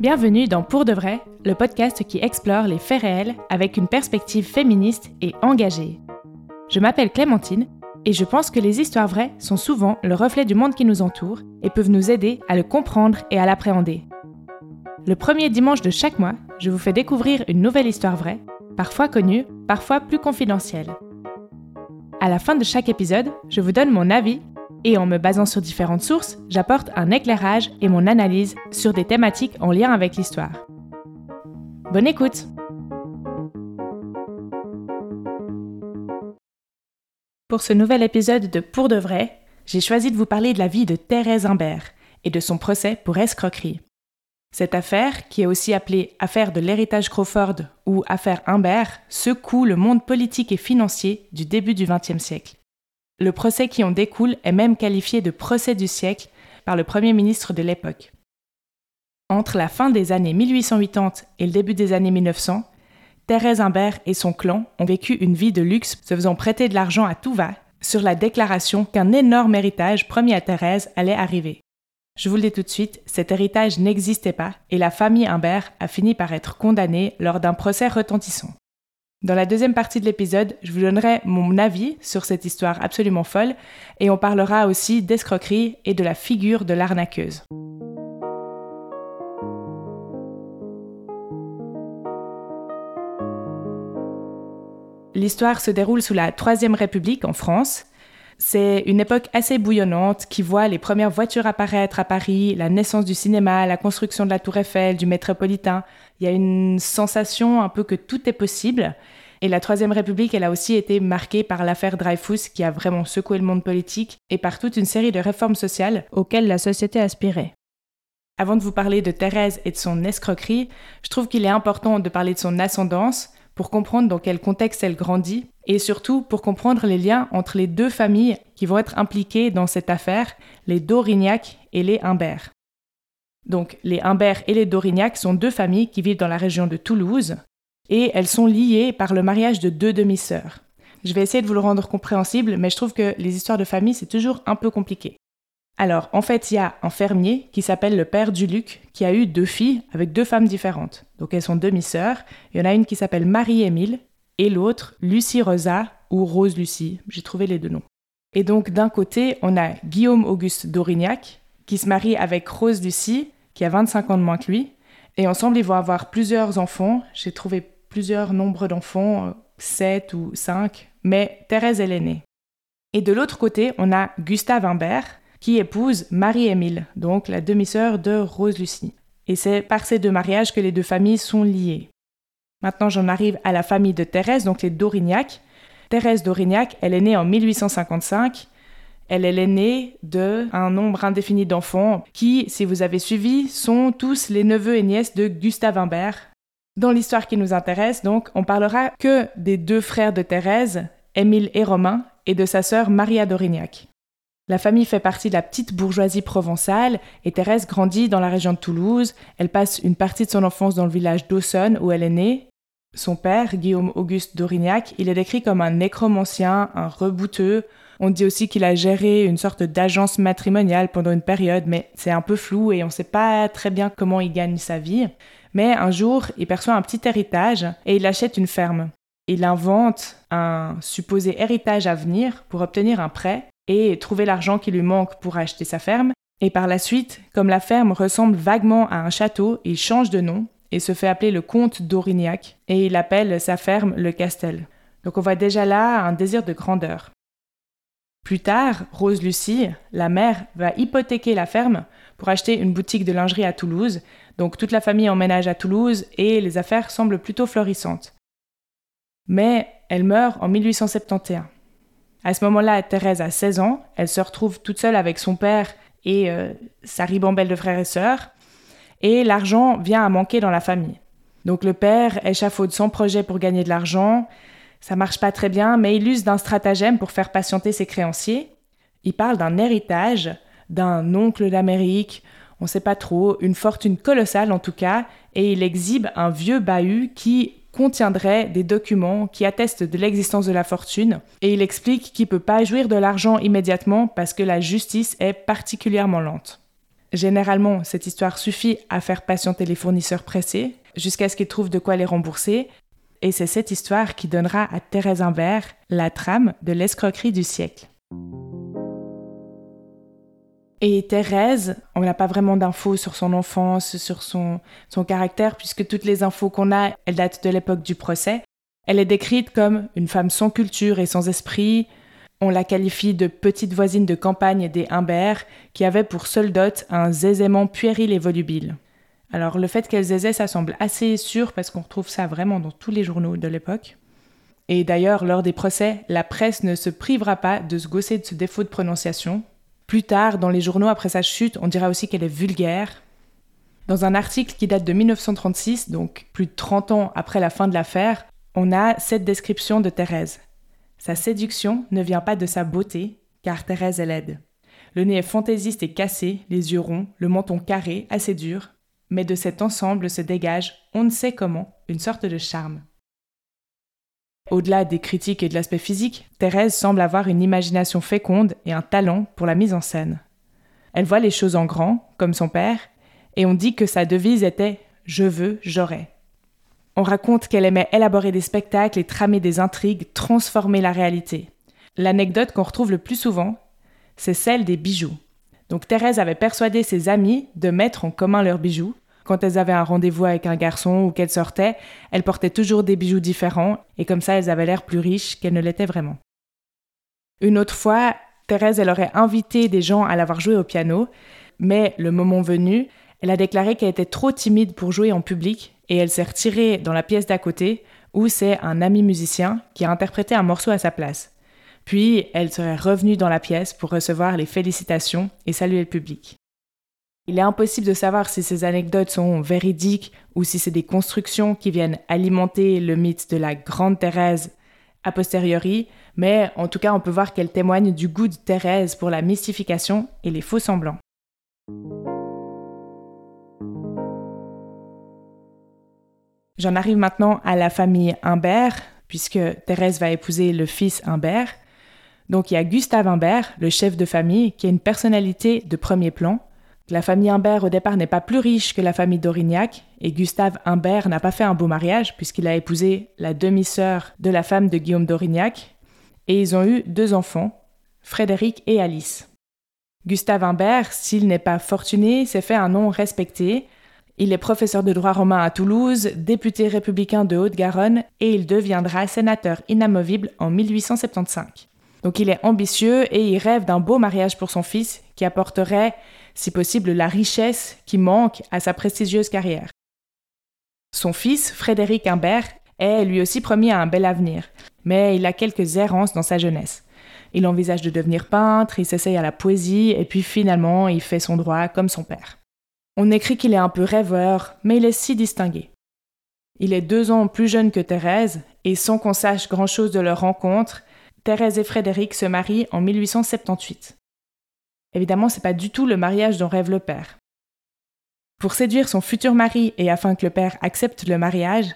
Bienvenue dans Pour de vrai, le podcast qui explore les faits réels avec une perspective féministe et engagée. Je m'appelle Clémentine et je pense que les histoires vraies sont souvent le reflet du monde qui nous entoure et peuvent nous aider à le comprendre et à l'appréhender. Le premier dimanche de chaque mois, je vous fais découvrir une nouvelle histoire vraie, parfois connue, parfois plus confidentielle. À la fin de chaque épisode, je vous donne mon avis et en me basant sur différentes sources, j'apporte un éclairage et mon analyse sur des thématiques en lien avec l'histoire. Bonne écoute Pour ce nouvel épisode de Pour de vrai, j'ai choisi de vous parler de la vie de Thérèse Imbert et de son procès pour escroquerie. Cette affaire, qui est aussi appelée affaire de l'héritage Crawford ou affaire Imbert, secoue le monde politique et financier du début du XXe siècle. Le procès qui en découle est même qualifié de procès du siècle par le Premier ministre de l'époque. Entre la fin des années 1880 et le début des années 1900, Thérèse Imbert et son clan ont vécu une vie de luxe se faisant prêter de l'argent à tout va sur la déclaration qu'un énorme héritage promis à Thérèse allait arriver. Je vous le dis tout de suite, cet héritage n'existait pas et la famille Imbert a fini par être condamnée lors d'un procès retentissant. Dans la deuxième partie de l'épisode, je vous donnerai mon avis sur cette histoire absolument folle et on parlera aussi d'escroquerie et de la figure de l'arnaqueuse. L'histoire se déroule sous la Troisième République en France c'est une époque assez bouillonnante qui voit les premières voitures apparaître à Paris, la naissance du cinéma, la construction de la Tour Eiffel, du métropolitain. Il y a une sensation un peu que tout est possible. Et la Troisième République, elle a aussi été marquée par l'affaire Dreyfus qui a vraiment secoué le monde politique et par toute une série de réformes sociales auxquelles la société aspirait. Avant de vous parler de Thérèse et de son escroquerie, je trouve qu'il est important de parler de son ascendance, pour comprendre dans quel contexte elle grandit et surtout pour comprendre les liens entre les deux familles qui vont être impliquées dans cette affaire, les Dorignac et les Humbert. Donc les Humbert et les Dorignac sont deux familles qui vivent dans la région de Toulouse et elles sont liées par le mariage de deux demi-sœurs. Je vais essayer de vous le rendre compréhensible, mais je trouve que les histoires de famille, c'est toujours un peu compliqué. Alors, en fait, il y a un fermier qui s'appelle le père du Luc, qui a eu deux filles avec deux femmes différentes. Donc, elles sont demi-sœurs. Il y en a une qui s'appelle Marie-Émile et l'autre Lucie Rosa ou Rose Lucie. J'ai trouvé les deux noms. Et donc, d'un côté, on a Guillaume Auguste d'Aurignac, se marie avec Rose Lucie, qui a 25 ans de moins que lui. Et ensemble, ils vont avoir plusieurs enfants. J'ai trouvé plusieurs nombres d'enfants, 7 ou 5, mais Thérèse est l'aînée. Et de l'autre côté, on a Gustave Imbert, qui épouse Marie-Émile, donc la demi-sœur de Rose-Lucie. Et c'est par ces deux mariages que les deux familles sont liées. Maintenant, j'en arrive à la famille de Thérèse, donc les Dorignac. Thérèse d'Aurignac, elle est née en 1855. Elle est l'aînée de un nombre indéfini d'enfants qui, si vous avez suivi, sont tous les neveux et nièces de Gustave Imbert. Dans l'histoire qui nous intéresse, donc, on parlera que des deux frères de Thérèse, Émile et Romain, et de sa sœur Maria d'Aurignac. La famille fait partie de la petite bourgeoisie provençale et Thérèse grandit dans la région de Toulouse. Elle passe une partie de son enfance dans le village d'Aussonne où elle est née. Son père, Guillaume Auguste d'Aurignac, il est décrit comme un nécromancien, un rebouteux. On dit aussi qu'il a géré une sorte d'agence matrimoniale pendant une période, mais c'est un peu flou et on ne sait pas très bien comment il gagne sa vie. Mais un jour, il perçoit un petit héritage et il achète une ferme. Il invente un supposé héritage à venir pour obtenir un prêt et trouver l'argent qui lui manque pour acheter sa ferme. Et par la suite, comme la ferme ressemble vaguement à un château, il change de nom et se fait appeler le comte d'Aurignac et il appelle sa ferme le Castel. Donc on voit déjà là un désir de grandeur. Plus tard, Rose Lucie, la mère, va hypothéquer la ferme pour acheter une boutique de lingerie à Toulouse. Donc toute la famille emménage à Toulouse et les affaires semblent plutôt florissantes. Mais elle meurt en 1871. À ce moment-là, Thérèse a 16 ans. Elle se retrouve toute seule avec son père et euh, sa ribambelle de frères et sœurs. Et l'argent vient à manquer dans la famille. Donc le père échafaude son projet pour gagner de l'argent. Ça marche pas très bien, mais il use d'un stratagème pour faire patienter ses créanciers. Il parle d'un héritage, d'un oncle d'Amérique, on sait pas trop, une fortune colossale en tout cas, et il exhibe un vieux bahut qui contiendrait des documents qui attestent de l'existence de la fortune et il explique qu'il peut pas jouir de l'argent immédiatement parce que la justice est particulièrement lente. Généralement, cette histoire suffit à faire patienter les fournisseurs pressés jusqu'à ce qu'ils trouvent de quoi les rembourser. Et c'est cette histoire qui donnera à Thérèse Imbert la trame de l'escroquerie du siècle. Et Thérèse, on n'a pas vraiment d'infos sur son enfance, sur son, caractère, puisque toutes les infos qu'on a, elles datent de l'époque du procès. Elle est décrite comme une femme sans culture et sans esprit. On la qualifie de petite voisine de campagne des Humbert, qui avait pour seul dot un zézément puéril et volubile. Alors le fait qu'elle zézait, ça semble assez sûr parce qu'on retrouve ça vraiment dans tous les journaux de l'époque. Et d'ailleurs, lors des procès, la presse ne se privera pas de se gosser de ce défaut de prononciation, plus tard, dans les journaux après sa chute, on dira aussi qu'elle est vulgaire. Dans un article qui date de 1936, donc plus de 30 ans après la fin de l'affaire, on a cette description de Thérèse. Sa séduction ne vient pas de sa beauté, car Thérèse est laide. Le nez est fantaisiste et cassé, les yeux ronds, le menton carré, assez dur, mais de cet ensemble se dégage, on ne sait comment, une sorte de charme. Au-delà des critiques et de l'aspect physique, Thérèse semble avoir une imagination féconde et un talent pour la mise en scène. Elle voit les choses en grand, comme son père, et on dit que sa devise était Je veux, j'aurai. On raconte qu'elle aimait élaborer des spectacles et tramer des intrigues, transformer la réalité. L'anecdote qu'on retrouve le plus souvent, c'est celle des bijoux. Donc Thérèse avait persuadé ses amis de mettre en commun leurs bijoux quand elles avaient un rendez-vous avec un garçon ou qu'elles sortaient, elles portaient toujours des bijoux différents et comme ça elles avaient l'air plus riches qu'elles ne l'étaient vraiment. Une autre fois, Thérèse, elle aurait invité des gens à l'avoir joué au piano, mais le moment venu, elle a déclaré qu'elle était trop timide pour jouer en public et elle s'est retirée dans la pièce d'à côté où c'est un ami musicien qui a interprété un morceau à sa place. Puis elle serait revenue dans la pièce pour recevoir les félicitations et saluer le public. Il est impossible de savoir si ces anecdotes sont véridiques ou si c'est des constructions qui viennent alimenter le mythe de la grande Thérèse a posteriori, mais en tout cas on peut voir qu'elle témoigne du goût de Thérèse pour la mystification et les faux semblants. J'en arrive maintenant à la famille Humbert, puisque Thérèse va épouser le fils Humbert. Donc il y a Gustave Humbert, le chef de famille, qui a une personnalité de premier plan, la famille Humbert au départ n'est pas plus riche que la famille d'Aurignac, et Gustave Humbert n'a pas fait un beau mariage puisqu'il a épousé la demi-sœur de la femme de Guillaume d'Aurignac, et ils ont eu deux enfants, Frédéric et Alice. Gustave Humbert, s'il n'est pas fortuné, s'est fait un nom respecté. Il est professeur de droit romain à Toulouse, député républicain de Haute-Garonne, et il deviendra sénateur inamovible en 1875. Donc il est ambitieux et il rêve d'un beau mariage pour son fils qui apporterait si possible la richesse qui manque à sa prestigieuse carrière. Son fils, Frédéric Imbert, est lui aussi promis à un bel avenir, mais il a quelques errances dans sa jeunesse. Il envisage de devenir peintre, il s'essaye à la poésie, et puis finalement il fait son droit comme son père. On écrit qu'il est un peu rêveur, mais il est si distingué. Il est deux ans plus jeune que Thérèse, et sans qu'on sache grand-chose de leur rencontre, Thérèse et Frédéric se marient en 1878. Évidemment, c'est pas du tout le mariage dont rêve le père. Pour séduire son futur mari et afin que le père accepte le mariage,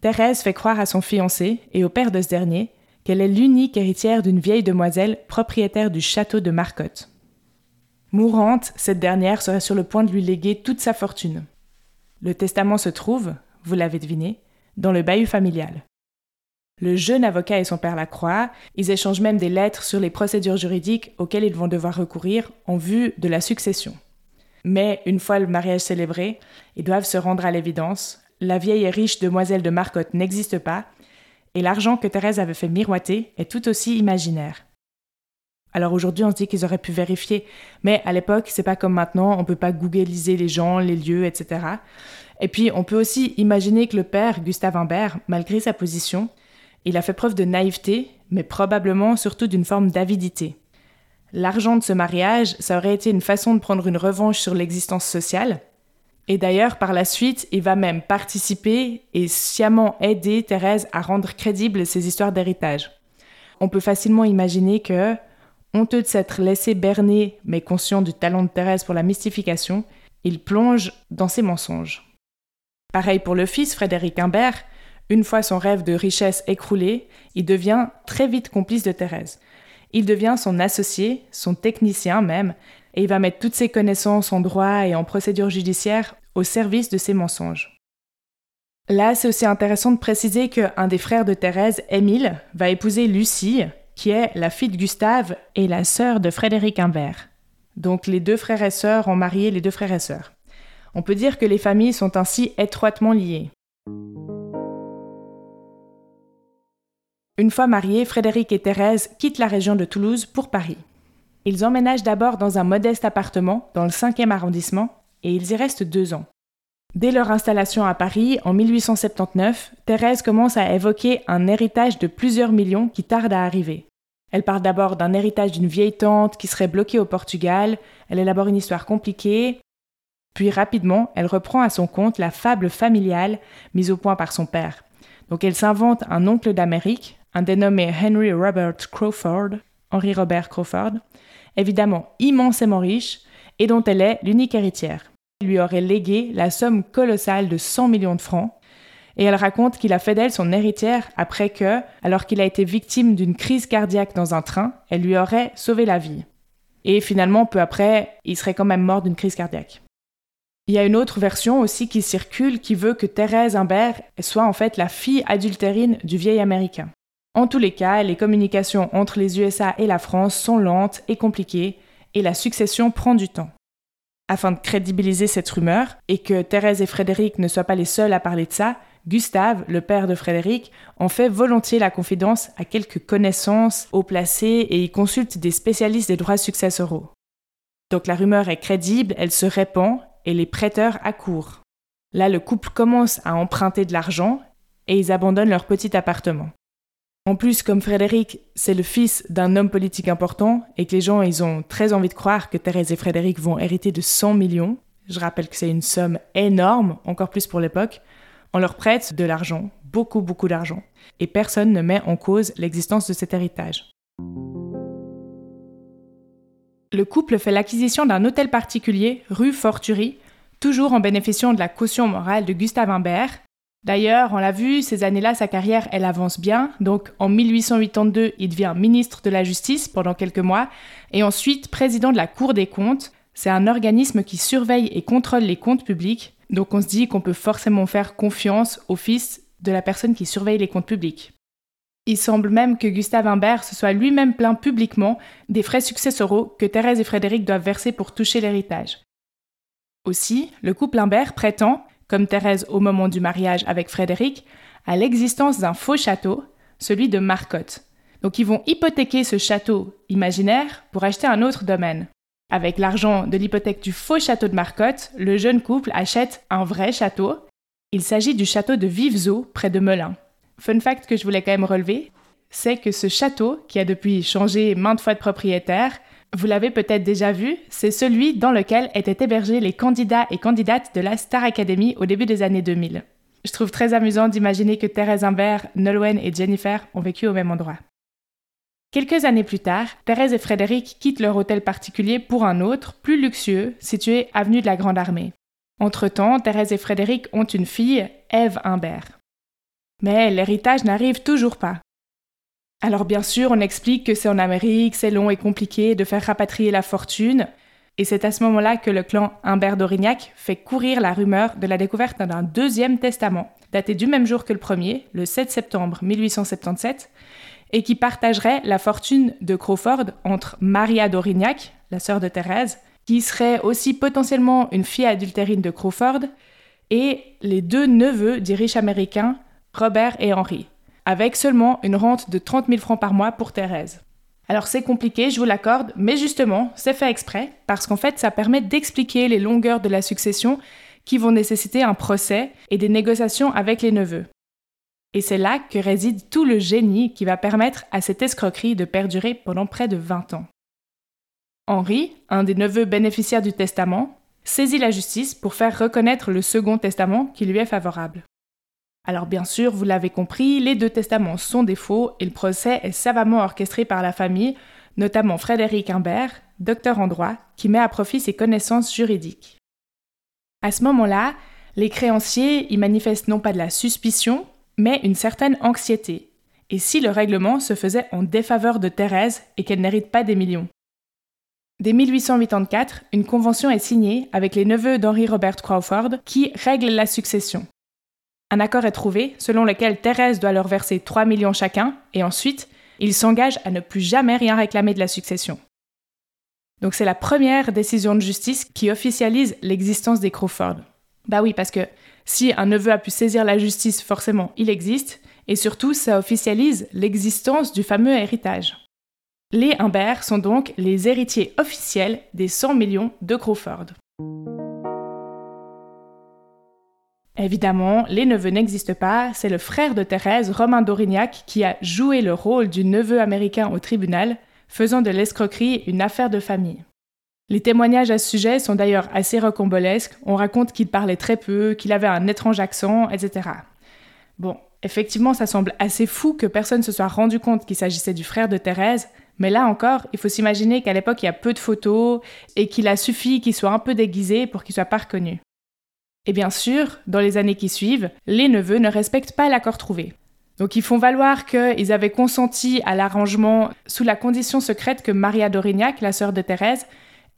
Thérèse fait croire à son fiancé et au père de ce dernier qu'elle est l'unique héritière d'une vieille demoiselle propriétaire du château de Marcotte. Mourante, cette dernière serait sur le point de lui léguer toute sa fortune. Le testament se trouve, vous l'avez deviné, dans le bahut familial. Le jeune avocat et son père Lacroix, ils échangent même des lettres sur les procédures juridiques auxquelles ils vont devoir recourir en vue de la succession. Mais une fois le mariage célébré, ils doivent se rendre à l'évidence. La vieille et riche demoiselle de Marcotte n'existe pas, et l'argent que Thérèse avait fait miroiter est tout aussi imaginaire. Alors aujourd'hui, on se dit qu'ils auraient pu vérifier, mais à l'époque, c'est pas comme maintenant, on peut pas googliser les gens, les lieux, etc. Et puis, on peut aussi imaginer que le père, Gustave Imbert, malgré sa position, il a fait preuve de naïveté, mais probablement surtout d'une forme d'avidité. L'argent de ce mariage, ça aurait été une façon de prendre une revanche sur l'existence sociale. Et d'ailleurs, par la suite, il va même participer et sciemment aider Thérèse à rendre crédibles ses histoires d'héritage. On peut facilement imaginer que, honteux de s'être laissé berner, mais conscient du talent de Thérèse pour la mystification, il plonge dans ses mensonges. Pareil pour le fils, Frédéric Imbert, une fois son rêve de richesse écroulé, il devient très vite complice de Thérèse. Il devient son associé, son technicien même, et il va mettre toutes ses connaissances en droit et en procédure judiciaire au service de ses mensonges. Là, c'est aussi intéressant de préciser qu'un des frères de Thérèse, Émile, va épouser Lucie, qui est la fille de Gustave et la sœur de Frédéric Imbert. Donc les deux frères et sœurs ont marié les deux frères et sœurs. On peut dire que les familles sont ainsi étroitement liées. Une fois mariés, Frédéric et Thérèse quittent la région de Toulouse pour Paris. Ils emménagent d'abord dans un modeste appartement dans le 5e arrondissement et ils y restent deux ans. Dès leur installation à Paris, en 1879, Thérèse commence à évoquer un héritage de plusieurs millions qui tarde à arriver. Elle parle d'abord d'un héritage d'une vieille tante qui serait bloquée au Portugal, elle élabore une histoire compliquée, puis rapidement, elle reprend à son compte la fable familiale mise au point par son père. Donc elle s'invente un oncle d'Amérique, un dénommé Henry Robert Crawford, Henry Robert Crawford, évidemment immensément riche et dont elle est l'unique héritière. Elle lui aurait légué la somme colossale de 100 millions de francs, et elle raconte qu'il a fait d'elle son héritière après que, alors qu'il a été victime d'une crise cardiaque dans un train, elle lui aurait sauvé la vie. Et finalement, peu après, il serait quand même mort d'une crise cardiaque. Il y a une autre version aussi qui circule qui veut que Thérèse Imbert soit en fait la fille adultérine du vieil américain. En tous les cas, les communications entre les USA et la France sont lentes et compliquées, et la succession prend du temps. Afin de crédibiliser cette rumeur, et que Thérèse et Frédéric ne soient pas les seuls à parler de ça, Gustave, le père de Frédéric, en fait volontiers la confidence à quelques connaissances haut placées et y consulte des spécialistes des droits successoraux. Donc la rumeur est crédible, elle se répand, et les prêteurs accourent. Là, le couple commence à emprunter de l'argent et ils abandonnent leur petit appartement. En plus, comme Frédéric, c'est le fils d'un homme politique important et que les gens, ils ont très envie de croire que Thérèse et Frédéric vont hériter de 100 millions, je rappelle que c'est une somme énorme, encore plus pour l'époque, on leur prête de l'argent, beaucoup beaucoup d'argent, et personne ne met en cause l'existence de cet héritage. Le couple fait l'acquisition d'un hôtel particulier, rue Forturie, toujours en bénéficiant de la caution morale de Gustave Imbert, D'ailleurs, on l'a vu, ces années-là, sa carrière, elle avance bien. Donc, en 1882, il devient ministre de la Justice pendant quelques mois, et ensuite président de la Cour des comptes. C'est un organisme qui surveille et contrôle les comptes publics. Donc, on se dit qu'on peut forcément faire confiance au fils de la personne qui surveille les comptes publics. Il semble même que Gustave Imbert se soit lui-même plaint publiquement des frais successoraux que Thérèse et Frédéric doivent verser pour toucher l'héritage. Aussi, le couple Imbert prétend comme Thérèse au moment du mariage avec Frédéric, à l'existence d'un faux château, celui de Marcotte. Donc ils vont hypothéquer ce château imaginaire pour acheter un autre domaine. Avec l'argent de l'hypothèque du faux château de Marcotte, le jeune couple achète un vrai château. Il s'agit du château de Vivezeau, près de Melun. Fun fact que je voulais quand même relever, c'est que ce château, qui a depuis changé maintes fois de propriétaire, vous l'avez peut-être déjà vu, c'est celui dans lequel étaient hébergés les candidats et candidates de la Star Academy au début des années 2000. Je trouve très amusant d'imaginer que Thérèse Imbert, Nolwenn et Jennifer ont vécu au même endroit. Quelques années plus tard, Thérèse et Frédéric quittent leur hôtel particulier pour un autre, plus luxueux, situé avenue de la Grande Armée. Entre-temps, Thérèse et Frédéric ont une fille, Ève Imbert. Mais l'héritage n'arrive toujours pas. Alors bien sûr, on explique que c'est en Amérique, c'est long et compliqué de faire rapatrier la fortune, et c'est à ce moment-là que le clan Humbert d'Aurignac fait courir la rumeur de la découverte d'un deuxième testament, daté du même jour que le premier, le 7 septembre 1877, et qui partagerait la fortune de Crawford entre Maria d'Aurignac, la sœur de Thérèse, qui serait aussi potentiellement une fille adultérine de Crawford, et les deux neveux des riches américains, Robert et Henry avec seulement une rente de 30 000 francs par mois pour Thérèse. Alors c'est compliqué, je vous l'accorde, mais justement, c'est fait exprès, parce qu'en fait, ça permet d'expliquer les longueurs de la succession qui vont nécessiter un procès et des négociations avec les neveux. Et c'est là que réside tout le génie qui va permettre à cette escroquerie de perdurer pendant près de 20 ans. Henri, un des neveux bénéficiaires du testament, saisit la justice pour faire reconnaître le second testament qui lui est favorable. Alors bien sûr, vous l'avez compris, les deux testaments sont des faux et le procès est savamment orchestré par la famille, notamment Frédéric Imbert, docteur en droit, qui met à profit ses connaissances juridiques. À ce moment-là, les créanciers y manifestent non pas de la suspicion, mais une certaine anxiété. Et si le règlement se faisait en défaveur de Thérèse et qu'elle n'hérite pas des millions? Dès 1884, une convention est signée avec les neveux d'Henry Robert Crawford qui règle la succession. Un accord est trouvé selon lequel Thérèse doit leur verser 3 millions chacun et ensuite, ils s'engagent à ne plus jamais rien réclamer de la succession. Donc c'est la première décision de justice qui officialise l'existence des Crawford. Bah oui, parce que si un neveu a pu saisir la justice, forcément, il existe, et surtout, ça officialise l'existence du fameux héritage. Les Humbert sont donc les héritiers officiels des 100 millions de Crawford. Évidemment, les neveux n'existent pas, c'est le frère de Thérèse, Romain d'Aurignac, qui a joué le rôle du neveu américain au tribunal, faisant de l'escroquerie une affaire de famille. Les témoignages à ce sujet sont d'ailleurs assez rocambolesques, on raconte qu'il parlait très peu, qu'il avait un étrange accent, etc. Bon, effectivement, ça semble assez fou que personne se soit rendu compte qu'il s'agissait du frère de Thérèse, mais là encore, il faut s'imaginer qu'à l'époque, il y a peu de photos et qu'il a suffi qu'il soit un peu déguisé pour qu'il soit pas reconnu. Et bien sûr, dans les années qui suivent, les neveux ne respectent pas l'accord trouvé. Donc ils font valoir qu'ils avaient consenti à l'arrangement sous la condition secrète que Maria d'Aurignac, la sœur de Thérèse,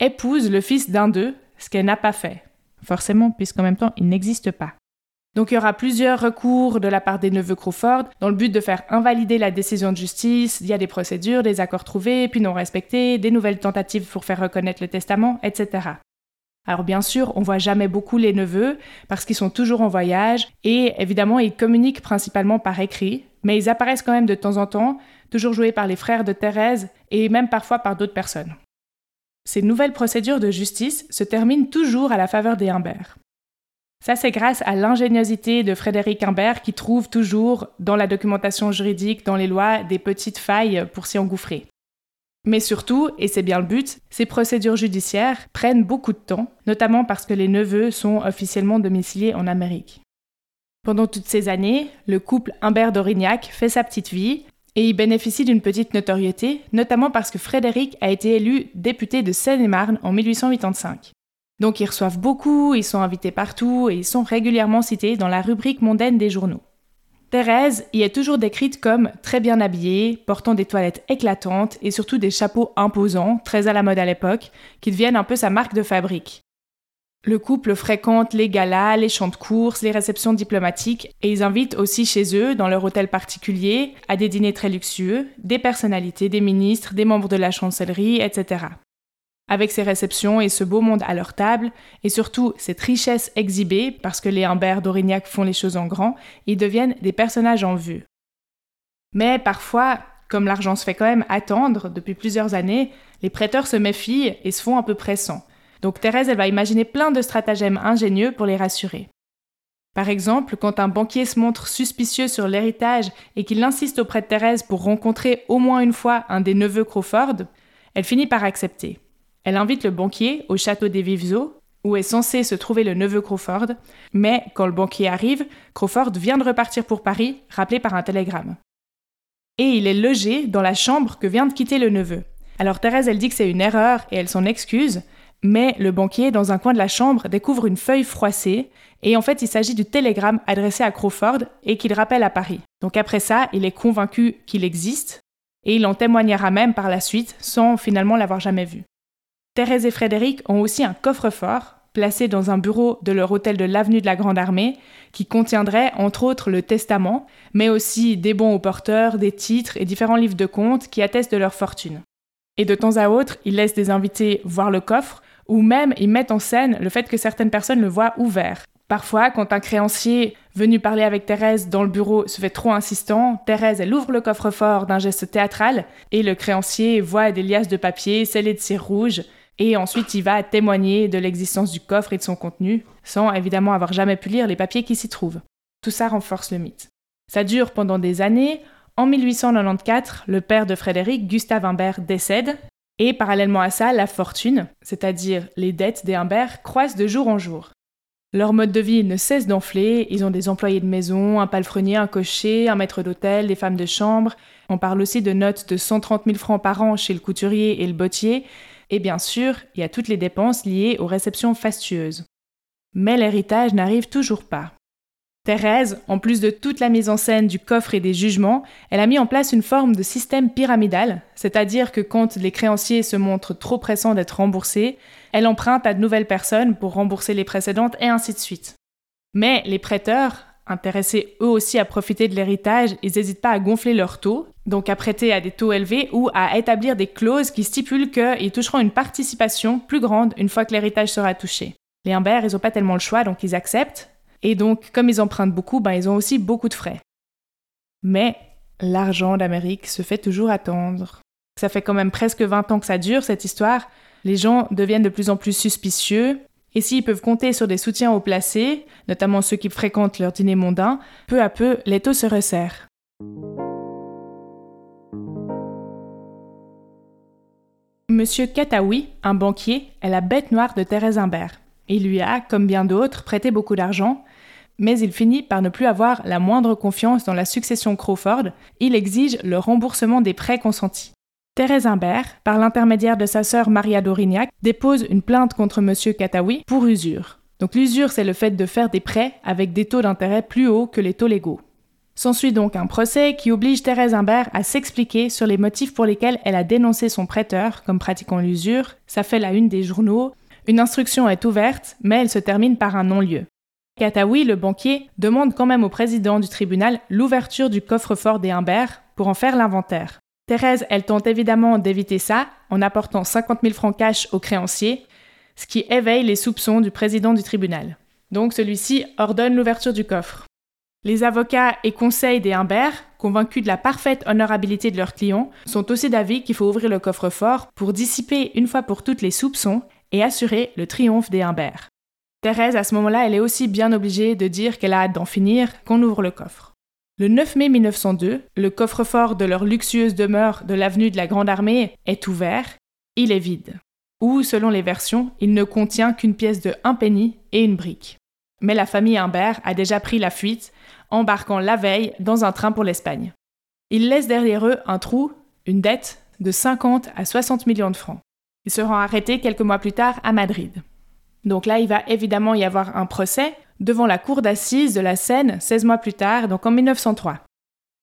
épouse le fils d'un d'eux, ce qu'elle n'a pas fait. Forcément, puisqu'en même temps, il n'existe pas. Donc il y aura plusieurs recours de la part des neveux Crawford dans le but de faire invalider la décision de justice, il y a des procédures, des accords trouvés, puis non respectés, des nouvelles tentatives pour faire reconnaître le testament, etc. Alors bien sûr, on voit jamais beaucoup les neveux parce qu'ils sont toujours en voyage et évidemment ils communiquent principalement par écrit, mais ils apparaissent quand même de temps en temps, toujours joués par les frères de Thérèse et même parfois par d'autres personnes. Ces nouvelles procédures de justice se terminent toujours à la faveur des Humbert. Ça, c'est grâce à l'ingéniosité de Frédéric Humbert qui trouve toujours dans la documentation juridique, dans les lois, des petites failles pour s'y engouffrer. Mais surtout, et c'est bien le but, ces procédures judiciaires prennent beaucoup de temps, notamment parce que les neveux sont officiellement domiciliés en Amérique. Pendant toutes ces années, le couple Humbert d'Aurignac fait sa petite vie et il bénéficie d'une petite notoriété, notamment parce que Frédéric a été élu député de Seine-et-Marne en 1885. Donc ils reçoivent beaucoup, ils sont invités partout et ils sont régulièrement cités dans la rubrique mondaine des journaux. Thérèse y est toujours décrite comme très bien habillée, portant des toilettes éclatantes et surtout des chapeaux imposants, très à la mode à l'époque, qui deviennent un peu sa marque de fabrique. Le couple fréquente les galas, les chants de course, les réceptions diplomatiques et ils invitent aussi chez eux, dans leur hôtel particulier, à des dîners très luxueux, des personnalités, des ministres, des membres de la chancellerie, etc. Avec ces réceptions et ce beau monde à leur table, et surtout cette richesse exhibée, parce que les Humbert d'Aurignac font les choses en grand, ils deviennent des personnages en vue. Mais parfois, comme l'argent se fait quand même attendre depuis plusieurs années, les prêteurs se méfient et se font un peu pressants. Donc Thérèse, elle va imaginer plein de stratagèmes ingénieux pour les rassurer. Par exemple, quand un banquier se montre suspicieux sur l'héritage et qu'il insiste auprès de Thérèse pour rencontrer au moins une fois un des neveux Crawford, elle finit par accepter. Elle invite le banquier au château des Vives où est censé se trouver le neveu Crawford, mais quand le banquier arrive, Crawford vient de repartir pour Paris, rappelé par un télégramme. Et il est logé dans la chambre que vient de quitter le neveu. Alors Thérèse, elle dit que c'est une erreur et elle s'en excuse, mais le banquier, dans un coin de la chambre, découvre une feuille froissée, et en fait il s'agit du télégramme adressé à Crawford et qu'il rappelle à Paris. Donc après ça, il est convaincu qu'il existe, et il en témoignera même par la suite, sans finalement l'avoir jamais vu. Thérèse et Frédéric ont aussi un coffre-fort placé dans un bureau de leur hôtel de l'avenue de la Grande Armée qui contiendrait entre autres le testament, mais aussi des bons aux porteurs, des titres et différents livres de comptes qui attestent de leur fortune. Et de temps à autre, ils laissent des invités voir le coffre ou même ils mettent en scène le fait que certaines personnes le voient ouvert. Parfois, quand un créancier venu parler avec Thérèse dans le bureau se fait trop insistant, Thérèse, elle ouvre le coffre-fort d'un geste théâtral et le créancier voit des liasses de papier scellées de cire rouge et ensuite il va témoigner de l'existence du coffre et de son contenu, sans évidemment avoir jamais pu lire les papiers qui s'y trouvent. Tout ça renforce le mythe. Ça dure pendant des années. En 1894, le père de Frédéric, Gustave Humbert, décède, et parallèlement à ça, la fortune, c'est-à-dire les dettes des Humbert, croissent de jour en jour. Leur mode de vie ne cesse d'enfler, ils ont des employés de maison, un palefrenier, un cocher, un maître d'hôtel, des femmes de chambre. On parle aussi de notes de 130 000 francs par an chez le couturier et le bottier, et bien sûr, il y a toutes les dépenses liées aux réceptions fastueuses. Mais l'héritage n'arrive toujours pas. Thérèse, en plus de toute la mise en scène du coffre et des jugements, elle a mis en place une forme de système pyramidal, c'est-à-dire que quand les créanciers se montrent trop pressants d'être remboursés, elle emprunte à de nouvelles personnes pour rembourser les précédentes et ainsi de suite. Mais les prêteurs, intéressés eux aussi à profiter de l'héritage, ils n'hésitent pas à gonfler leurs taux, donc à prêter à des taux élevés ou à établir des clauses qui stipulent qu'ils toucheront une participation plus grande une fois que l'héritage sera touché. Les Humbert, ils n'ont pas tellement le choix, donc ils acceptent, et donc, comme ils empruntent beaucoup, ben, ils ont aussi beaucoup de frais. Mais l'argent d'Amérique se fait toujours attendre. Ça fait quand même presque 20 ans que ça dure, cette histoire. Les gens deviennent de plus en plus suspicieux. Et s'ils peuvent compter sur des soutiens haut placés, notamment ceux qui fréquentent leur dîner mondain, peu à peu, les taux se resserrent. Monsieur Kataoui, un banquier, est la bête noire de Thérèse Imbert. Il lui a, comme bien d'autres, prêté beaucoup d'argent, mais il finit par ne plus avoir la moindre confiance dans la succession Crawford, il exige le remboursement des prêts consentis. Thérèse Imbert, par l'intermédiaire de sa sœur Maria Dorignac, dépose une plainte contre M. Kataoui pour usure. Donc l'usure, c'est le fait de faire des prêts avec des taux d'intérêt plus hauts que les taux légaux. S'ensuit donc un procès qui oblige Thérèse Imbert à s'expliquer sur les motifs pour lesquels elle a dénoncé son prêteur comme pratiquant l'usure. Ça fait la une des journaux. Une instruction est ouverte, mais elle se termine par un non-lieu. Kataoui, le banquier, demande quand même au président du tribunal l'ouverture du coffre-fort des Humbert pour en faire l'inventaire. Thérèse, elle tente évidemment d'éviter ça en apportant 50 000 francs cash au créancier, ce qui éveille les soupçons du président du tribunal. Donc celui-ci ordonne l'ouverture du coffre. Les avocats et conseils des Humbert, convaincus de la parfaite honorabilité de leurs clients, sont aussi d'avis qu'il faut ouvrir le coffre-fort pour dissiper une fois pour toutes les soupçons et assurer le triomphe des Humbert. Thérèse, à ce moment-là, elle est aussi bien obligée de dire qu'elle a hâte d'en finir, qu'on ouvre le coffre. Le 9 mai 1902, le coffre-fort de leur luxueuse demeure de l'avenue de la Grande Armée est ouvert. Il est vide. Ou, selon les versions, il ne contient qu'une pièce de un penny et une brique. Mais la famille Humbert a déjà pris la fuite, embarquant la veille dans un train pour l'Espagne. Ils laissent derrière eux un trou, une dette de 50 à 60 millions de francs. Ils seront arrêtés quelques mois plus tard à Madrid. Donc là, il va évidemment y avoir un procès devant la cour d'assises de la Seine 16 mois plus tard, donc en 1903.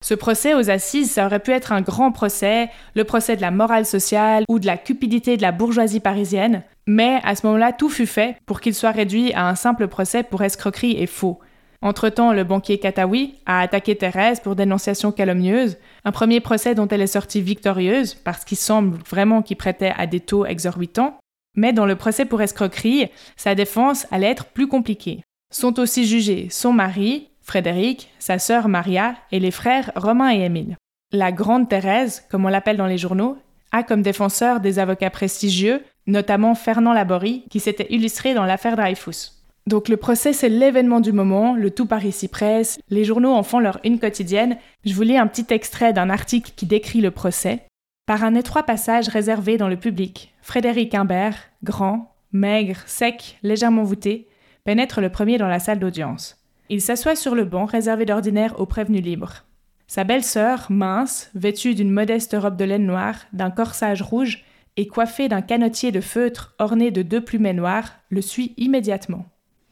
Ce procès aux assises, ça aurait pu être un grand procès, le procès de la morale sociale ou de la cupidité de la bourgeoisie parisienne, mais à ce moment-là, tout fut fait pour qu'il soit réduit à un simple procès pour escroquerie et faux. Entre-temps, le banquier Kataoui a attaqué Thérèse pour dénonciation calomnieuse, un premier procès dont elle est sortie victorieuse, parce qu'il semble vraiment qu'il prêtait à des taux exorbitants, mais dans le procès pour escroquerie, sa défense allait être plus compliquée. Sont aussi jugés son mari, Frédéric, sa sœur Maria et les frères Romain et Émile. La Grande Thérèse, comme on l'appelle dans les journaux, a comme défenseur des avocats prestigieux, notamment Fernand Laborie, qui s'était illustré dans l'affaire Dreyfus. Donc le procès, c'est l'événement du moment, le tout Paris s'y presse, les journaux en font leur une quotidienne. Je vous lis un petit extrait d'un article qui décrit le procès. Par un étroit passage réservé dans le public, Frédéric Imbert, grand, maigre, sec, légèrement voûté, pénètre le premier dans la salle d'audience. Il s'assoit sur le banc réservé d'ordinaire aux prévenus libres. Sa belle-sœur, mince, vêtue d'une modeste robe de laine noire, d'un corsage rouge et coiffée d'un canotier de feutre orné de deux plumets noirs, le suit immédiatement.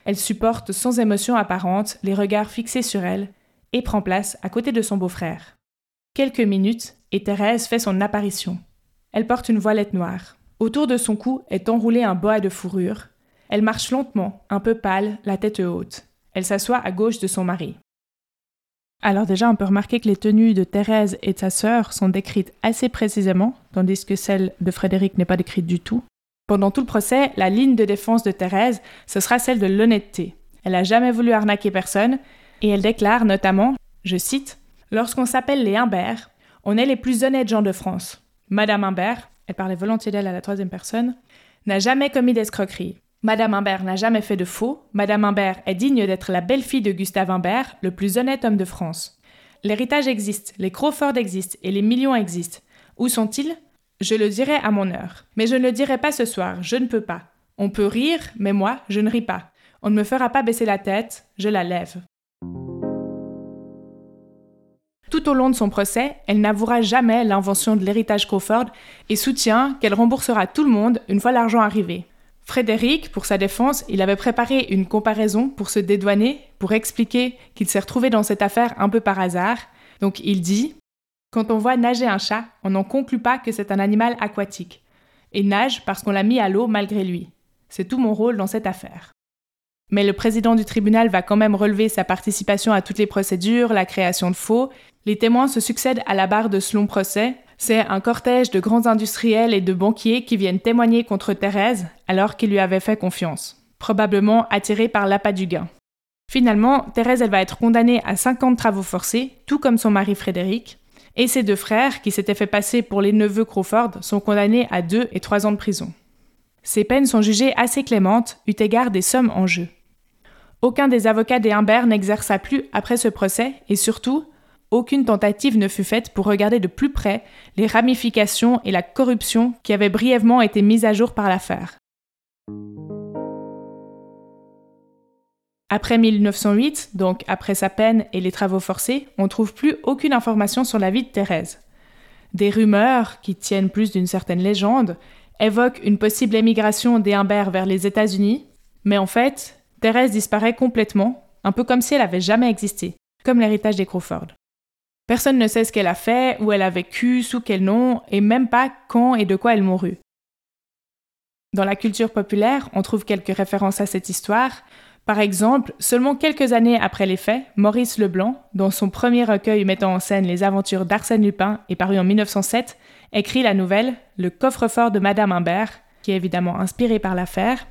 Elle supporte sans émotion apparente les regards fixés sur elle et prend place à côté de son beau-frère. Quelques minutes, et Thérèse fait son apparition. Elle porte une voilette noire. Autour de son cou est enroulé un boa de fourrure. Elle marche lentement, un peu pâle, la tête haute. Elle s'assoit à gauche de son mari. Alors déjà, on peut remarquer que les tenues de Thérèse et de sa sœur sont décrites assez précisément, tandis que celle de Frédéric n'est pas décrite du tout. Pendant tout le procès, la ligne de défense de Thérèse, ce sera celle de l'honnêteté. Elle n'a jamais voulu arnaquer personne, et elle déclare notamment, je cite, Lorsqu'on s'appelle les Humbert, on est les plus honnêtes gens de France. Madame Imbert, elle parlait volontiers d'elle à la troisième personne, n'a jamais commis d'escroquerie. Madame Imbert n'a jamais fait de faux. Madame Imbert est digne d'être la belle-fille de Gustave Imbert, le plus honnête homme de France. L'héritage existe, les Crawford existent et les millions existent. Où sont-ils? Je le dirai à mon heure. Mais je ne le dirai pas ce soir, je ne peux pas. On peut rire, mais moi, je ne ris pas. On ne me fera pas baisser la tête, je la lève. Tout au long de son procès, elle n'avouera jamais l'invention de l'héritage Crawford et soutient qu'elle remboursera tout le monde une fois l'argent arrivé. Frédéric, pour sa défense, il avait préparé une comparaison pour se dédouaner, pour expliquer qu'il s'est retrouvé dans cette affaire un peu par hasard. Donc il dit Quand on voit nager un chat, on n'en conclut pas que c'est un animal aquatique. Et nage parce qu'on l'a mis à l'eau malgré lui. C'est tout mon rôle dans cette affaire. Mais le président du tribunal va quand même relever sa participation à toutes les procédures, la création de faux. Les témoins se succèdent à la barre de ce long procès, c'est un cortège de grands industriels et de banquiers qui viennent témoigner contre Thérèse alors qu'ils lui avaient fait confiance, probablement attirés par l'appât du gain. Finalement, Thérèse elle va être condamnée à 50 travaux forcés, tout comme son mari Frédéric, et ses deux frères, qui s'étaient fait passer pour les neveux Crawford, sont condamnés à 2 et 3 ans de prison. Ces peines sont jugées assez clémentes, eu égard des sommes en jeu. Aucun des avocats des Humbert n'exerça plus après ce procès, et surtout, aucune tentative ne fut faite pour regarder de plus près les ramifications et la corruption qui avaient brièvement été mises à jour par l'affaire. Après 1908, donc après sa peine et les travaux forcés, on ne trouve plus aucune information sur la vie de Thérèse. Des rumeurs, qui tiennent plus d'une certaine légende, évoquent une possible émigration des Humbert vers les États-Unis, mais en fait, Thérèse disparaît complètement, un peu comme si elle avait jamais existé, comme l'héritage des Crawford. Personne ne sait ce qu'elle a fait, où elle a vécu, sous quel nom, et même pas quand et de quoi elle mourut. Dans la culture populaire, on trouve quelques références à cette histoire. Par exemple, seulement quelques années après les faits, Maurice Leblanc, dont son premier recueil mettant en scène les aventures d'Arsène Lupin est paru en 1907, écrit la nouvelle Le coffre-fort de Madame Imbert, qui est évidemment inspirée par l'affaire.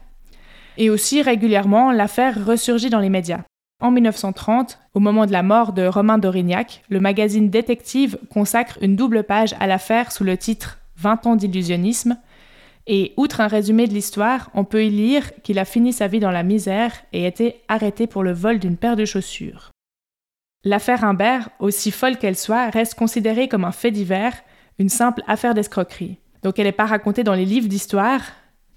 Et aussi régulièrement, l'affaire ressurgit dans les médias. En 1930, au moment de la mort de Romain d'Aurignac, le magazine Détective consacre une double page à l'affaire sous le titre 20 ans d'illusionnisme. Et outre un résumé de l'histoire, on peut y lire qu'il a fini sa vie dans la misère et été arrêté pour le vol d'une paire de chaussures. L'affaire Imbert, aussi folle qu'elle soit, reste considérée comme un fait divers, une simple affaire d'escroquerie. Donc elle n'est pas racontée dans les livres d'histoire,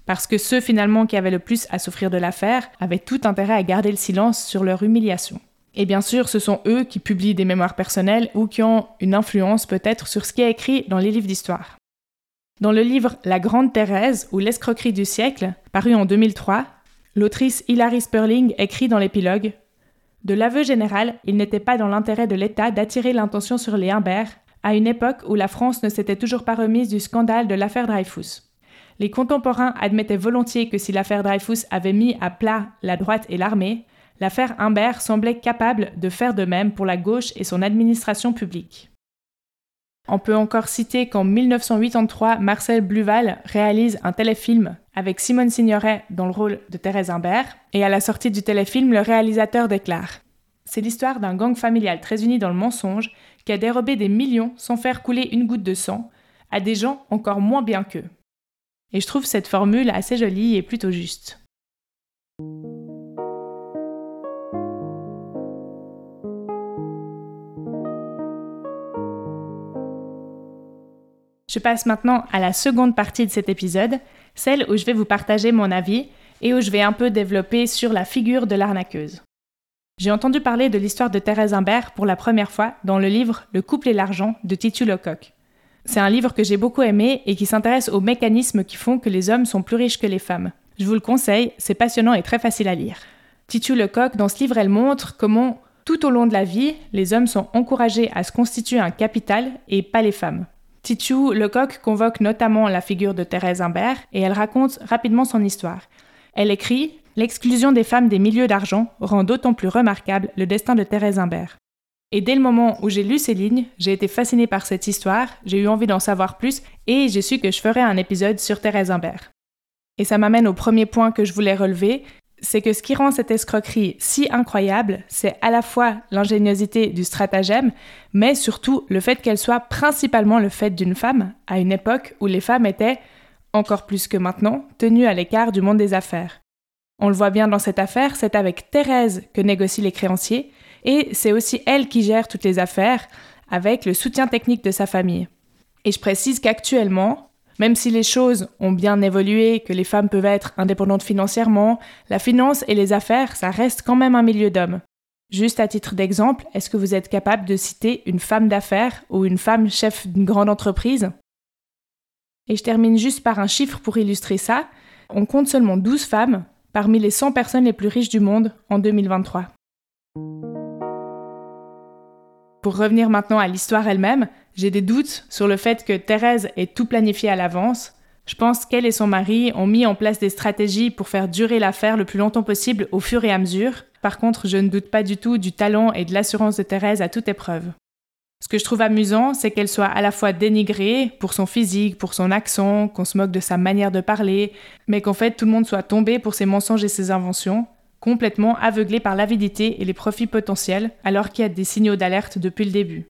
parce que ceux finalement qui avaient le plus à souffrir de l'affaire avaient tout intérêt à garder le silence sur leur humiliation. Et bien sûr, ce sont eux qui publient des mémoires personnelles ou qui ont une influence peut-être sur ce qui est écrit dans les livres d'histoire. Dans le livre La Grande Thérèse ou L'escroquerie du siècle, paru en 2003, l'autrice Hilary Sperling écrit dans l'épilogue De l'aveu général, il n'était pas dans l'intérêt de l'État d'attirer l'intention sur les Humbert à une époque où la France ne s'était toujours pas remise du scandale de l'affaire Dreyfus. Les contemporains admettaient volontiers que si l'affaire Dreyfus avait mis à plat la droite et l'armée, l'affaire Humbert semblait capable de faire de même pour la gauche et son administration publique. On peut encore citer qu'en 1983, Marcel Bluval réalise un téléfilm avec Simone Signoret dans le rôle de Thérèse Humbert, et à la sortie du téléfilm, le réalisateur déclare C'est l'histoire d'un gang familial très uni dans le mensonge qui a dérobé des millions sans faire couler une goutte de sang à des gens encore moins bien qu'eux. Et je trouve cette formule assez jolie et plutôt juste. Je passe maintenant à la seconde partie de cet épisode, celle où je vais vous partager mon avis et où je vais un peu développer sur la figure de l'arnaqueuse. J'ai entendu parler de l'histoire de Thérèse Imbert pour la première fois dans le livre Le couple et l'argent de Titu Lecoq. C'est un livre que j'ai beaucoup aimé et qui s'intéresse aux mécanismes qui font que les hommes sont plus riches que les femmes. Je vous le conseille, c'est passionnant et très facile à lire. Titu Lecoq, dans ce livre, elle montre comment, tout au long de la vie, les hommes sont encouragés à se constituer un capital et pas les femmes. Titu Lecoq convoque notamment la figure de Thérèse Imbert et elle raconte rapidement son histoire. Elle écrit L'exclusion des femmes des milieux d'argent rend d'autant plus remarquable le destin de Thérèse Imbert. Et dès le moment où j'ai lu ces lignes, j'ai été fascinée par cette histoire, j'ai eu envie d'en savoir plus et j'ai su que je ferais un épisode sur Thérèse Imbert. Et ça m'amène au premier point que je voulais relever, c'est que ce qui rend cette escroquerie si incroyable, c'est à la fois l'ingéniosité du stratagème, mais surtout le fait qu'elle soit principalement le fait d'une femme, à une époque où les femmes étaient, encore plus que maintenant, tenues à l'écart du monde des affaires. On le voit bien dans cette affaire, c'est avec Thérèse que négocient les créanciers, et c'est aussi elle qui gère toutes les affaires avec le soutien technique de sa famille. Et je précise qu'actuellement, même si les choses ont bien évolué, que les femmes peuvent être indépendantes financièrement, la finance et les affaires, ça reste quand même un milieu d'hommes. Juste à titre d'exemple, est-ce que vous êtes capable de citer une femme d'affaires ou une femme chef d'une grande entreprise? Et je termine juste par un chiffre pour illustrer ça. on compte seulement 12 femmes parmi les 100 personnes les plus riches du monde en 2023. Pour revenir maintenant à l'histoire elle-même, j'ai des doutes sur le fait que Thérèse ait tout planifié à l'avance. Je pense qu'elle et son mari ont mis en place des stratégies pour faire durer l'affaire le plus longtemps possible au fur et à mesure. Par contre, je ne doute pas du tout du talent et de l'assurance de Thérèse à toute épreuve. Ce que je trouve amusant, c'est qu'elle soit à la fois dénigrée pour son physique, pour son accent, qu'on se moque de sa manière de parler, mais qu'en fait tout le monde soit tombé pour ses mensonges et ses inventions, complètement aveuglé par l'avidité et les profits potentiels, alors qu'il y a des signaux d'alerte depuis le début.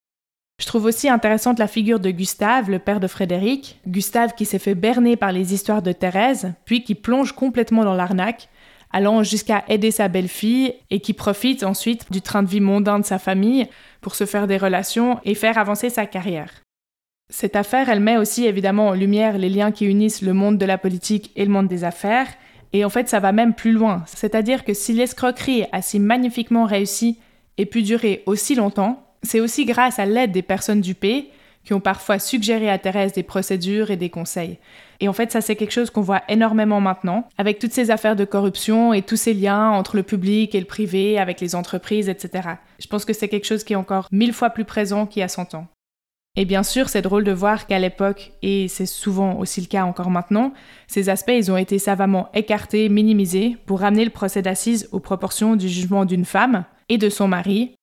Je trouve aussi intéressante la figure de Gustave, le père de Frédéric. Gustave qui s'est fait berner par les histoires de Thérèse, puis qui plonge complètement dans l'arnaque, allant jusqu'à aider sa belle-fille et qui profite ensuite du train de vie mondain de sa famille pour se faire des relations et faire avancer sa carrière. Cette affaire, elle met aussi évidemment en lumière les liens qui unissent le monde de la politique et le monde des affaires, et en fait, ça va même plus loin. C'est-à-dire que si l'escroquerie a si magnifiquement réussi et pu durer aussi longtemps, c'est aussi grâce à l'aide des personnes dupées qui ont parfois suggéré à Thérèse des procédures et des conseils. Et en fait, ça c'est quelque chose qu'on voit énormément maintenant, avec toutes ces affaires de corruption et tous ces liens entre le public et le privé, avec les entreprises, etc. Je pense que c'est quelque chose qui est encore mille fois plus présent qu'il y a 100 ans. Et bien sûr, c'est drôle de voir qu'à l'époque, et c'est souvent aussi le cas encore maintenant, ces aspects ils ont été savamment écartés, minimisés, pour ramener le procès d'assises aux proportions du jugement d'une femme et de son mari.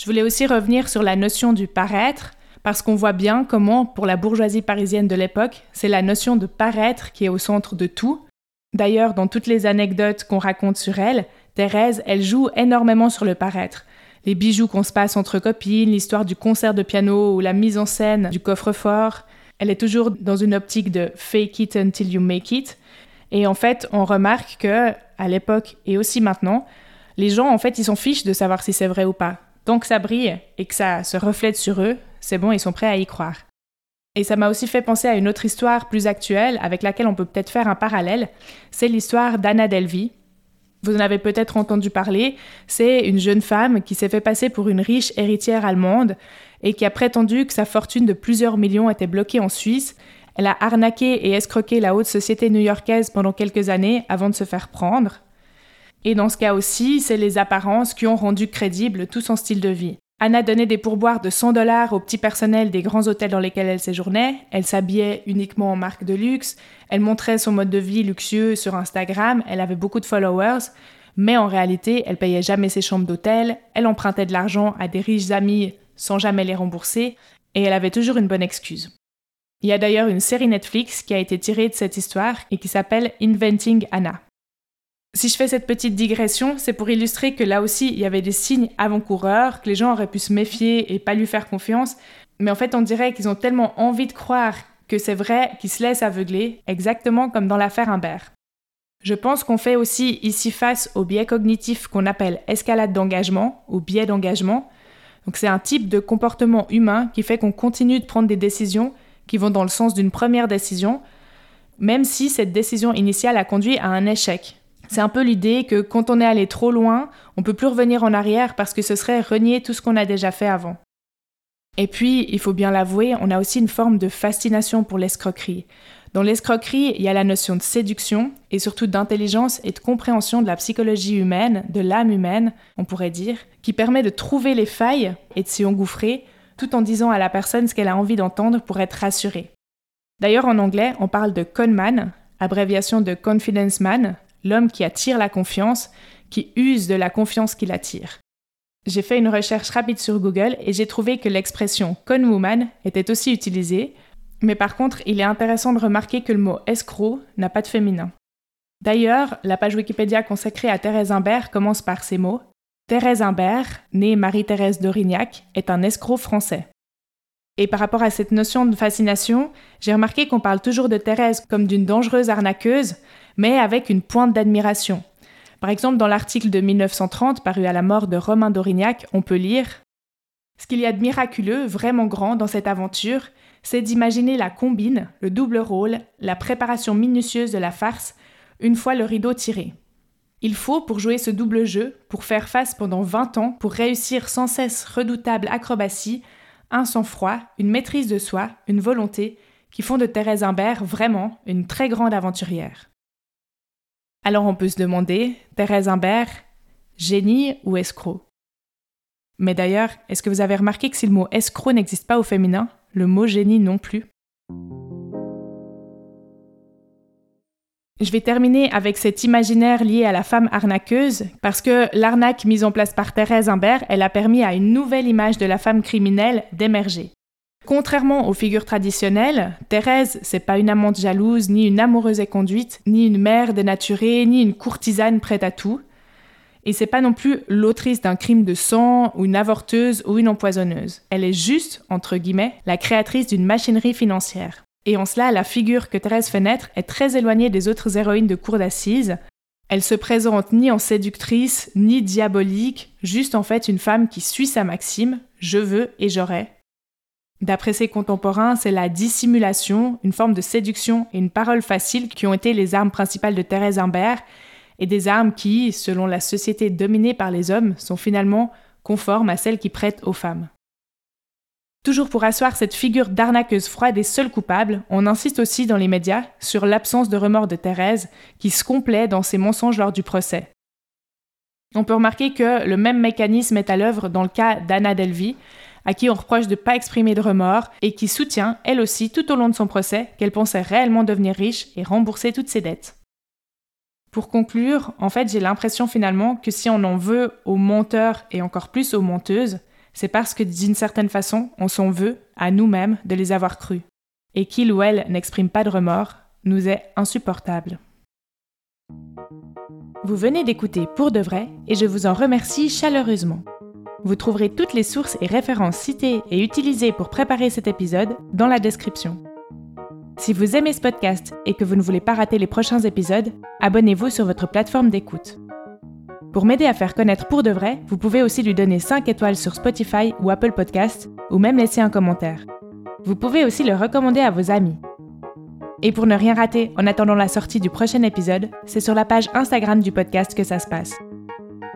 Je voulais aussi revenir sur la notion du paraître, parce qu'on voit bien comment, pour la bourgeoisie parisienne de l'époque, c'est la notion de paraître qui est au centre de tout. D'ailleurs, dans toutes les anecdotes qu'on raconte sur elle, Thérèse, elle joue énormément sur le paraître les bijoux qu'on se passe entre copines, l'histoire du concert de piano ou la mise en scène du coffre-fort. Elle est toujours dans une optique de fake it until you make it. Et en fait, on remarque que à l'époque et aussi maintenant, les gens en fait, ils s'en fichent de savoir si c'est vrai ou pas. Tant que ça brille et que ça se reflète sur eux, c'est bon, ils sont prêts à y croire. Et ça m'a aussi fait penser à une autre histoire plus actuelle avec laquelle on peut peut-être faire un parallèle. C'est l'histoire d'Anna Delvey, vous en avez peut-être entendu parler, c'est une jeune femme qui s'est fait passer pour une riche héritière allemande et qui a prétendu que sa fortune de plusieurs millions était bloquée en Suisse. Elle a arnaqué et escroqué la haute société new-yorkaise pendant quelques années avant de se faire prendre. Et dans ce cas aussi, c'est les apparences qui ont rendu crédible tout son style de vie. Anna donnait des pourboires de 100 dollars au petit personnel des grands hôtels dans lesquels elle séjournait, elle s'habillait uniquement en marque de luxe, elle montrait son mode de vie luxueux sur Instagram, elle avait beaucoup de followers, mais en réalité, elle payait jamais ses chambres d'hôtel, elle empruntait de l'argent à des riches amis sans jamais les rembourser, et elle avait toujours une bonne excuse. Il y a d'ailleurs une série Netflix qui a été tirée de cette histoire et qui s'appelle Inventing Anna. Si je fais cette petite digression, c'est pour illustrer que là aussi, il y avait des signes avant-coureurs, que les gens auraient pu se méfier et pas lui faire confiance. Mais en fait, on dirait qu'ils ont tellement envie de croire que c'est vrai qu'ils se laissent aveugler, exactement comme dans l'affaire Imbert. Je pense qu'on fait aussi ici face au biais cognitif qu'on appelle escalade d'engagement ou biais d'engagement. Donc c'est un type de comportement humain qui fait qu'on continue de prendre des décisions qui vont dans le sens d'une première décision, même si cette décision initiale a conduit à un échec. C'est un peu l'idée que quand on est allé trop loin, on peut plus revenir en arrière parce que ce serait renier tout ce qu'on a déjà fait avant. Et puis, il faut bien l'avouer, on a aussi une forme de fascination pour l'escroquerie. Dans l'escroquerie, il y a la notion de séduction et surtout d'intelligence et de compréhension de la psychologie humaine, de l'âme humaine, on pourrait dire, qui permet de trouver les failles et de s'y engouffrer tout en disant à la personne ce qu'elle a envie d'entendre pour être rassurée. D'ailleurs, en anglais, on parle de conman, abréviation de confidence man, l'homme qui attire la confiance, qui use de la confiance qu'il attire. J'ai fait une recherche rapide sur Google et j'ai trouvé que l'expression conwoman était aussi utilisée, mais par contre, il est intéressant de remarquer que le mot escroc n'a pas de féminin. D'ailleurs, la page Wikipédia consacrée à Thérèse Imbert commence par ces mots. Thérèse Imbert, née Marie-Thérèse d'Aurignac, est un escroc français. Et par rapport à cette notion de fascination, j'ai remarqué qu'on parle toujours de Thérèse comme d'une dangereuse arnaqueuse, mais avec une pointe d'admiration. Par exemple, dans l'article de 1930 paru à la mort de Romain d'Aurignac, on peut lire Ce qu'il y a de miraculeux, vraiment grand dans cette aventure, c'est d'imaginer la combine, le double rôle, la préparation minutieuse de la farce, une fois le rideau tiré. Il faut, pour jouer ce double jeu, pour faire face pendant 20 ans, pour réussir sans cesse redoutable acrobatie, un sang-froid, une maîtrise de soi, une volonté, qui font de Thérèse Imbert vraiment une très grande aventurière. Alors on peut se demander, Thérèse Imbert, génie ou escroc? Mais d'ailleurs, est-ce que vous avez remarqué que si le mot escroc n'existe pas au féminin, le mot génie non plus? Je vais terminer avec cet imaginaire lié à la femme arnaqueuse, parce que l'arnaque mise en place par Thérèse Imbert, elle a permis à une nouvelle image de la femme criminelle d'émerger. Contrairement aux figures traditionnelles, Thérèse, c'est pas une amante jalouse, ni une amoureuse éconduite, ni une mère dénaturée, ni une courtisane prête à tout. Et c'est pas non plus l'autrice d'un crime de sang, ou une avorteuse, ou une empoisonneuse. Elle est juste, entre guillemets, la créatrice d'une machinerie financière. Et en cela, la figure que Thérèse fait naître est très éloignée des autres héroïnes de cour d'assises. Elle se présente ni en séductrice, ni diabolique, juste en fait une femme qui suit sa maxime, je veux et j'aurai. D'après ses contemporains, c'est la dissimulation, une forme de séduction et une parole facile qui ont été les armes principales de Thérèse Imbert, et des armes qui, selon la société dominée par les hommes, sont finalement conformes à celles qui prêtent aux femmes. Toujours pour asseoir cette figure d'arnaqueuse froide et seule coupable, on insiste aussi dans les médias sur l'absence de remords de Thérèse, qui se complaît dans ses mensonges lors du procès. On peut remarquer que le même mécanisme est à l'œuvre dans le cas d'Anna Delvey, à qui on reproche de ne pas exprimer de remords et qui soutient, elle aussi, tout au long de son procès, qu'elle pensait réellement devenir riche et rembourser toutes ses dettes. Pour conclure, en fait, j'ai l'impression finalement que si on en veut aux menteurs et encore plus aux menteuses, c'est parce que d'une certaine façon, on s'en veut à nous-mêmes de les avoir crus. Et qu'il ou elle n'exprime pas de remords nous est insupportable. Vous venez d'écouter Pour de vrai et je vous en remercie chaleureusement. Vous trouverez toutes les sources et références citées et utilisées pour préparer cet épisode dans la description. Si vous aimez ce podcast et que vous ne voulez pas rater les prochains épisodes, abonnez-vous sur votre plateforme d'écoute. Pour m'aider à faire connaître pour de vrai, vous pouvez aussi lui donner 5 étoiles sur Spotify ou Apple Podcast, ou même laisser un commentaire. Vous pouvez aussi le recommander à vos amis. Et pour ne rien rater en attendant la sortie du prochain épisode, c'est sur la page Instagram du podcast que ça se passe.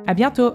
À bientôt!